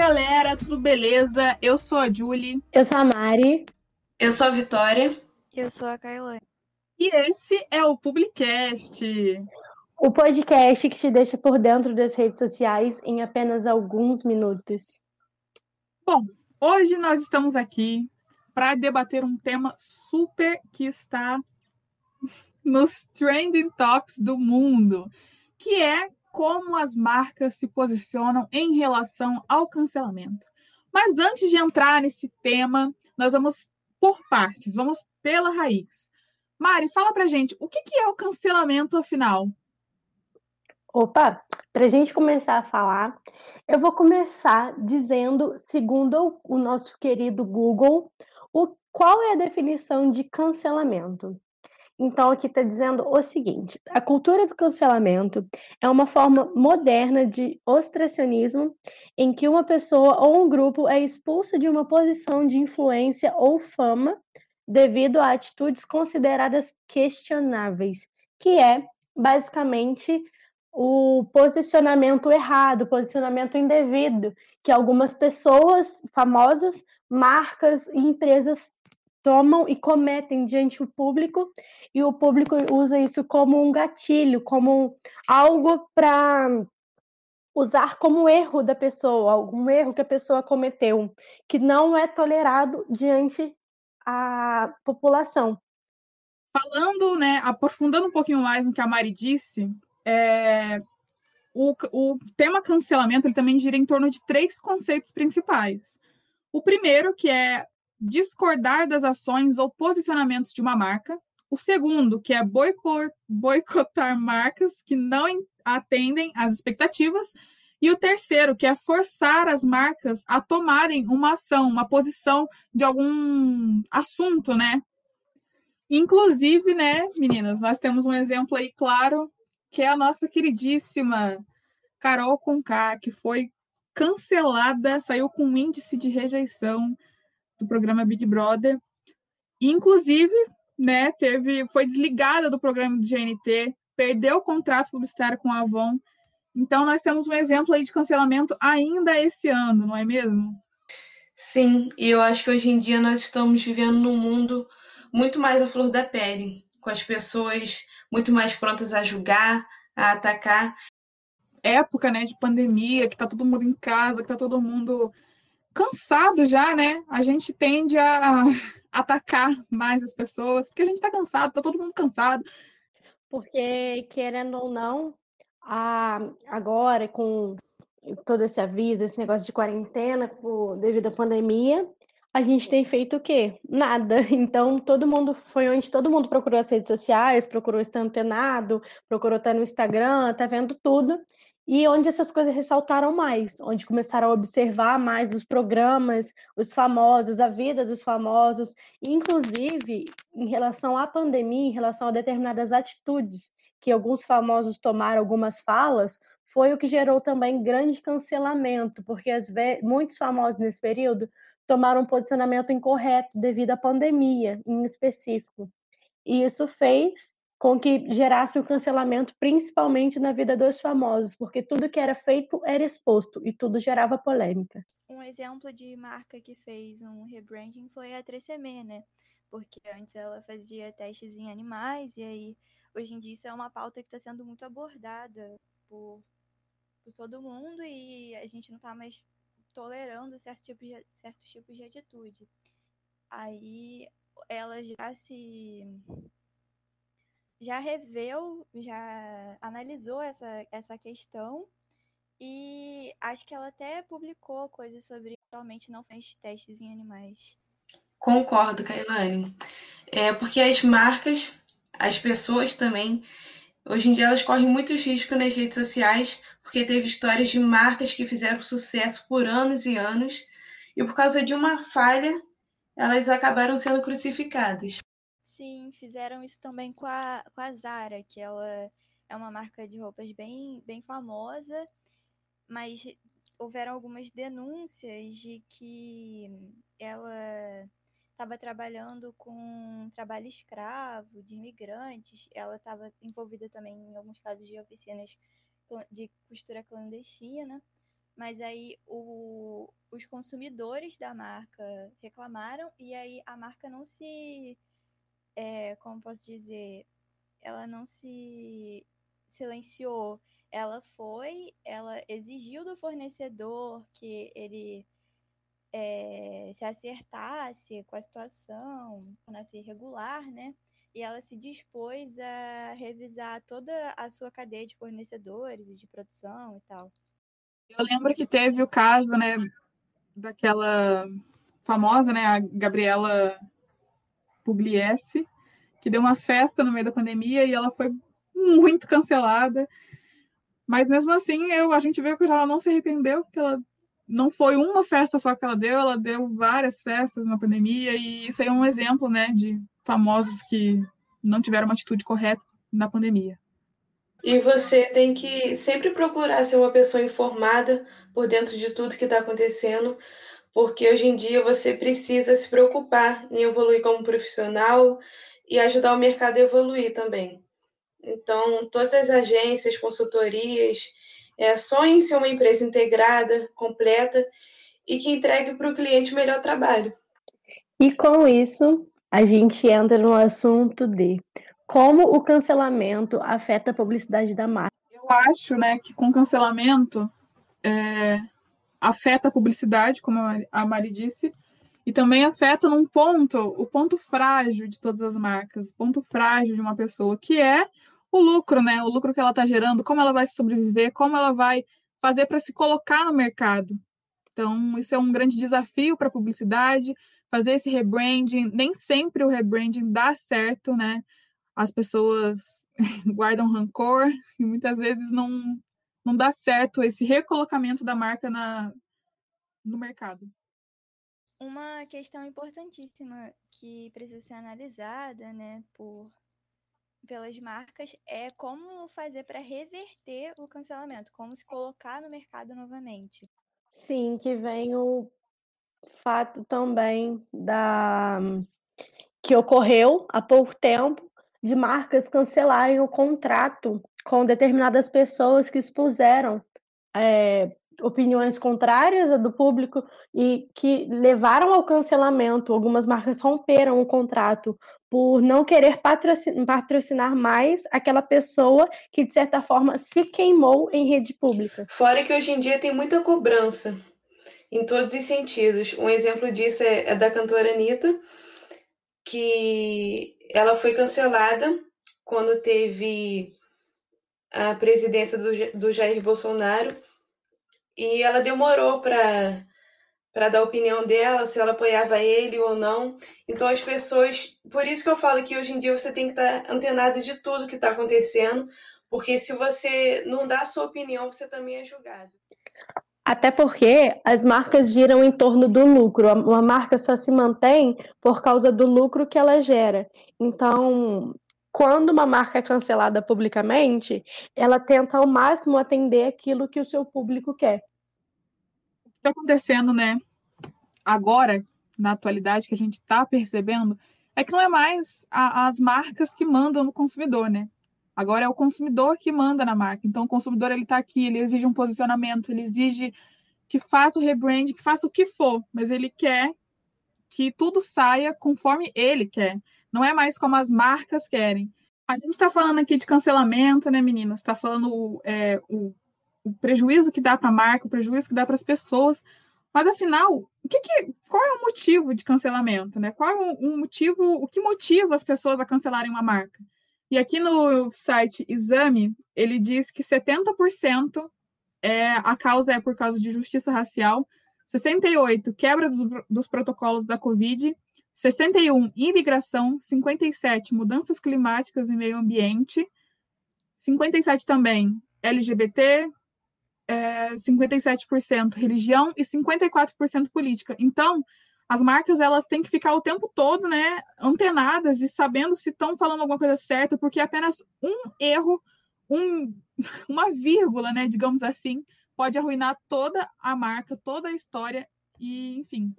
Galera, tudo beleza? Eu sou a Julie. Eu sou a Mari. Eu sou a Vitória. Eu sou a Kailane. E esse é o Publicast. O podcast que te deixa por dentro das redes sociais em apenas alguns minutos. Bom, hoje nós estamos aqui para debater um tema super que está nos trending tops do mundo, que é como as marcas se posicionam em relação ao cancelamento. Mas antes de entrar nesse tema, nós vamos por partes, vamos pela raiz. Mari, fala pra gente, o que é o cancelamento afinal? Opa, para a gente começar a falar, eu vou começar dizendo, segundo o nosso querido Google, o, qual é a definição de cancelamento. Então, aqui está dizendo o seguinte: a cultura do cancelamento é uma forma moderna de ostracionismo em que uma pessoa ou um grupo é expulso de uma posição de influência ou fama devido a atitudes consideradas questionáveis, que é basicamente o posicionamento errado, posicionamento indevido que algumas pessoas famosas, marcas e empresas tomam e cometem diante do público e o público usa isso como um gatilho, como algo para usar como erro da pessoa, algum erro que a pessoa cometeu, que não é tolerado diante a população. Falando, né, aprofundando um pouquinho mais no que a Mari disse, é, o, o tema cancelamento ele também gira em torno de três conceitos principais. O primeiro, que é discordar das ações ou posicionamentos de uma marca. O segundo, que é boicotar marcas que não atendem às expectativas. E o terceiro, que é forçar as marcas a tomarem uma ação, uma posição de algum assunto, né? Inclusive, né, meninas, nós temos um exemplo aí claro, que é a nossa queridíssima Carol Conká, que foi cancelada, saiu com um índice de rejeição do programa Big Brother. Inclusive, né, teve, foi desligada do programa do GNT, perdeu o contrato publicitário com a Avon. Então, nós temos um exemplo aí de cancelamento ainda esse ano, não é mesmo? Sim, e eu acho que hoje em dia nós estamos vivendo num mundo muito mais à flor da pele, com as pessoas muito mais prontas a julgar, a atacar. Época, né, de pandemia, que tá todo mundo em casa, que tá todo mundo cansado já, né? A gente tende a atacar mais as pessoas, porque a gente está cansado, tá todo mundo cansado. Porque, querendo ou não, a, agora com todo esse aviso, esse negócio de quarentena por, devido à pandemia, a gente tem feito o quê? Nada. Então, todo mundo foi onde todo mundo procurou as redes sociais, procurou estar antenado, procurou estar no Instagram, tá vendo tudo e onde essas coisas ressaltaram mais, onde começaram a observar mais os programas, os famosos, a vida dos famosos, inclusive em relação à pandemia, em relação a determinadas atitudes que alguns famosos tomaram, algumas falas, foi o que gerou também grande cancelamento, porque muitos famosos nesse período tomaram um posicionamento incorreto devido à pandemia, em específico. E isso fez com que gerasse o cancelamento, principalmente na vida dos famosos, porque tudo que era feito era exposto e tudo gerava polêmica. Um exemplo de marca que fez um rebranding foi a 3CM, né? Porque antes ela fazia testes em animais e aí hoje em dia isso é uma pauta que está sendo muito abordada por, por todo mundo e a gente não está mais tolerando certo tipo de, certos tipos de atitude. Aí ela já se já reveu, já analisou essa, essa questão e acho que ela até publicou coisas sobre realmente não fez testes em animais. Concordo, Kailane. É porque as marcas, as pessoas também, hoje em dia elas correm muitos riscos nas redes sociais, porque teve histórias de marcas que fizeram sucesso por anos e anos, e por causa de uma falha, elas acabaram sendo crucificadas. Fizeram isso também com a, com a Zara, que ela é uma marca de roupas bem, bem famosa, mas houveram algumas denúncias de que ela estava trabalhando com trabalho escravo de imigrantes, ela estava envolvida também em alguns casos de oficinas de costura clandestina, mas aí o, os consumidores da marca reclamaram e aí a marca não se, é, como posso dizer, ela não se silenciou. Ela foi, ela exigiu do fornecedor que ele é, se acertasse com a situação, tornasse irregular, né? E ela se dispôs a revisar toda a sua cadeia de fornecedores e de produção e tal. Eu lembro que teve o caso, né, daquela famosa, né, a Gabriela Pugliese, que deu uma festa no meio da pandemia e ela foi muito cancelada. Mas mesmo assim, eu, a gente vê que ela não se arrependeu, porque ela não foi uma festa só que ela deu, ela deu várias festas na pandemia, e isso aí é um exemplo, né, de famosos que não tiveram uma atitude correta na pandemia. E você tem que sempre procurar ser uma pessoa informada por dentro de tudo que está acontecendo, porque hoje em dia você precisa se preocupar em evoluir como profissional e ajudar o mercado a evoluir também. Então, todas as agências, consultorias, é, sonhe em ser uma empresa integrada, completa e que entregue para o cliente o melhor trabalho. E com isso, a gente entra no assunto de como o cancelamento afeta a publicidade da marca. Eu acho, né, que com cancelamento é, afeta a publicidade, como a Mari disse, e também afeta num ponto, o ponto frágil de todas as marcas, ponto frágil de uma pessoa, que é o lucro, né? O lucro que ela está gerando, como ela vai sobreviver, como ela vai fazer para se colocar no mercado. Então, isso é um grande desafio para a publicidade, fazer esse rebranding. Nem sempre o rebranding dá certo, né? As pessoas guardam rancor e muitas vezes não, não dá certo esse recolocamento da marca na, no mercado. Uma questão importantíssima que precisa ser analisada, né, por pelas marcas é como fazer para reverter o cancelamento, como se colocar no mercado novamente. Sim, que vem o fato também da que ocorreu há pouco tempo de marcas cancelarem o contrato com determinadas pessoas que expuseram é, opiniões contrárias a do público e que levaram ao cancelamento. Algumas marcas romperam o contrato por não querer patrocinar mais aquela pessoa que, de certa forma, se queimou em rede pública. Fora que hoje em dia tem muita cobrança em todos os sentidos. Um exemplo disso é, é da cantora Anitta, que ela foi cancelada quando teve a presidência do, do Jair Bolsonaro e ela demorou para para dar opinião dela, se ela apoiava ele ou não. Então as pessoas, por isso que eu falo que hoje em dia você tem que estar antenado de tudo que está acontecendo, porque se você não dá a sua opinião, você também é julgado. Até porque as marcas giram em torno do lucro. Uma marca só se mantém por causa do lucro que ela gera. Então, quando uma marca é cancelada publicamente, ela tenta ao máximo atender aquilo que o seu público quer. O que está acontecendo, né? Agora, na atualidade, que a gente está percebendo, é que não é mais a, as marcas que mandam no consumidor, né? Agora é o consumidor que manda na marca. Então, o consumidor ele está aqui, ele exige um posicionamento, ele exige que faça o rebrand, que faça o que for, mas ele quer que tudo saia conforme ele quer. Não é mais como as marcas querem. A gente está falando aqui de cancelamento, né, meninas? Está falando é, o, o, prejuízo que dá para a marca, o prejuízo que dá para as pessoas. Mas afinal, o que, que, qual é o motivo de cancelamento, né? Qual é o, o motivo, o que motiva as pessoas a cancelarem uma marca? E aqui no site Exame, ele diz que 70% é, a causa é por causa de justiça racial, 68% quebra dos, dos protocolos da Covid 61, imigração, 57, mudanças climáticas e meio ambiente, 57 também, LGBT, é, 57% religião e 54% política. Então, as marcas elas têm que ficar o tempo todo, né, antenadas e sabendo se estão falando alguma coisa certa, porque apenas um erro, um, uma vírgula, né, digamos assim, pode arruinar toda a marca, toda a história e, enfim,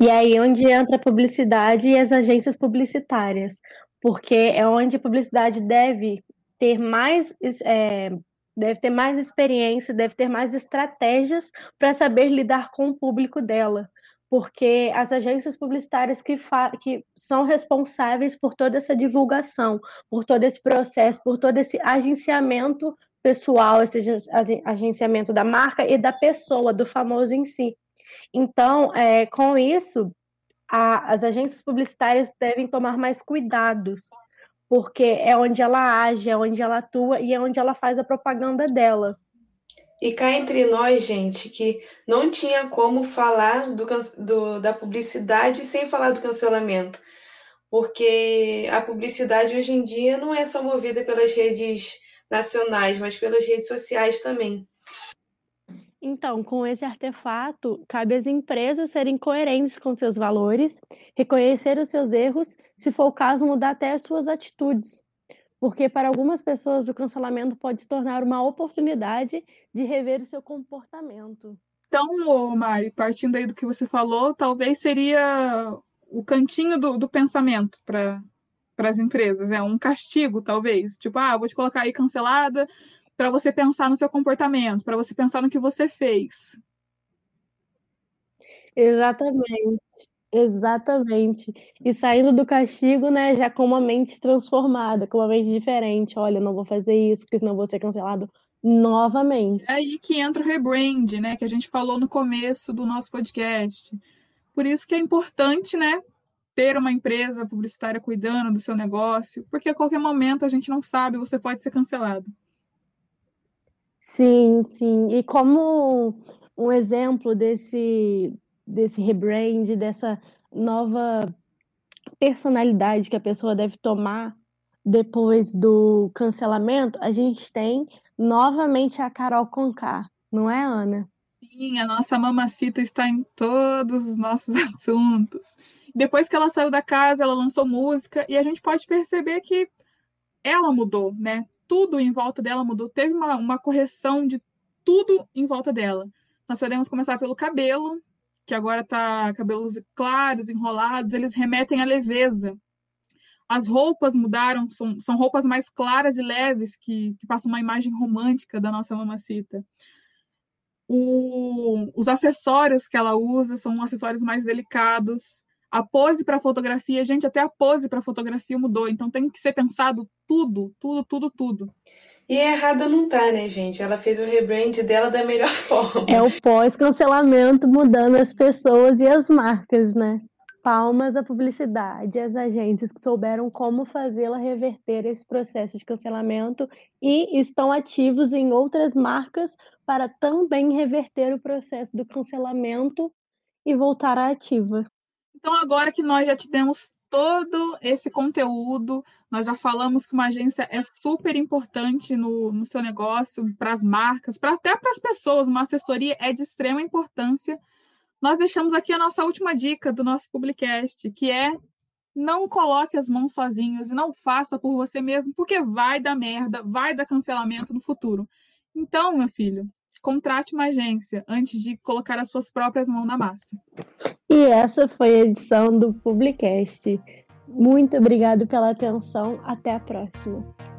e aí onde entra a publicidade e as agências publicitárias, porque é onde a publicidade deve ter mais é, deve ter mais experiência, deve ter mais estratégias para saber lidar com o público dela, porque as agências publicitárias que, que são responsáveis por toda essa divulgação, por todo esse processo, por todo esse agenciamento pessoal, esse agenciamento da marca e da pessoa, do famoso em si. Então, é, com isso, a, as agências publicitárias devem tomar mais cuidados, porque é onde ela age, é onde ela atua e é onde ela faz a propaganda dela. E cá entre nós, gente, que não tinha como falar do, do, da publicidade sem falar do cancelamento. Porque a publicidade hoje em dia não é só movida pelas redes nacionais, mas pelas redes sociais também. Então, com esse artefato, cabe às empresas serem coerentes com seus valores, reconhecer os seus erros, se for o caso, mudar até as suas atitudes. Porque para algumas pessoas o cancelamento pode se tornar uma oportunidade de rever o seu comportamento. Então, Mari, partindo aí do que você falou, talvez seria o cantinho do, do pensamento para as empresas, é um castigo, talvez. Tipo, ah, vou te colocar aí cancelada, para você pensar no seu comportamento, para você pensar no que você fez. Exatamente. Exatamente. E saindo do castigo, né, já com uma mente transformada, com uma mente diferente. Olha, não vou fazer isso, porque senão vou ser cancelado novamente. É aí que entra o rebrand, né, que a gente falou no começo do nosso podcast. Por isso que é importante, né, ter uma empresa publicitária cuidando do seu negócio, porque a qualquer momento a gente não sabe, você pode ser cancelado. Sim, sim. E como um exemplo desse, desse rebrand, dessa nova personalidade que a pessoa deve tomar depois do cancelamento, a gente tem novamente a Carol Conká, não é, Ana? Sim, a nossa mamacita está em todos os nossos assuntos. Depois que ela saiu da casa, ela lançou música e a gente pode perceber que ela mudou, né? Tudo em volta dela mudou. Teve uma, uma correção de tudo em volta dela. Nós podemos começar pelo cabelo, que agora tá cabelos claros, enrolados, eles remetem à leveza. As roupas mudaram, são, são roupas mais claras e leves, que, que passam uma imagem romântica da nossa mamacita. O, os acessórios que ela usa são acessórios mais delicados. A pose para fotografia, gente, até a pose para fotografia mudou, então tem que ser pensado tudo, tudo, tudo, tudo. E errada não tá, né, gente? Ela fez o rebrand dela da melhor forma. É o pós-cancelamento mudando as pessoas e as marcas, né? Palmas à publicidade, às agências que souberam como fazê-la reverter esse processo de cancelamento e estão ativos em outras marcas para também reverter o processo do cancelamento e voltar à ativa. Então, agora que nós já te demos todo esse conteúdo, nós já falamos que uma agência é super importante no, no seu negócio, para as marcas, para até para as pessoas, uma assessoria é de extrema importância. Nós deixamos aqui a nossa última dica do nosso Publicast, que é não coloque as mãos sozinhos e não faça por você mesmo, porque vai dar merda, vai dar cancelamento no futuro. Então, meu filho, contrate uma agência antes de colocar as suas próprias mãos na massa. E essa foi a edição do Publicast. Muito obrigado pela atenção. Até a próxima.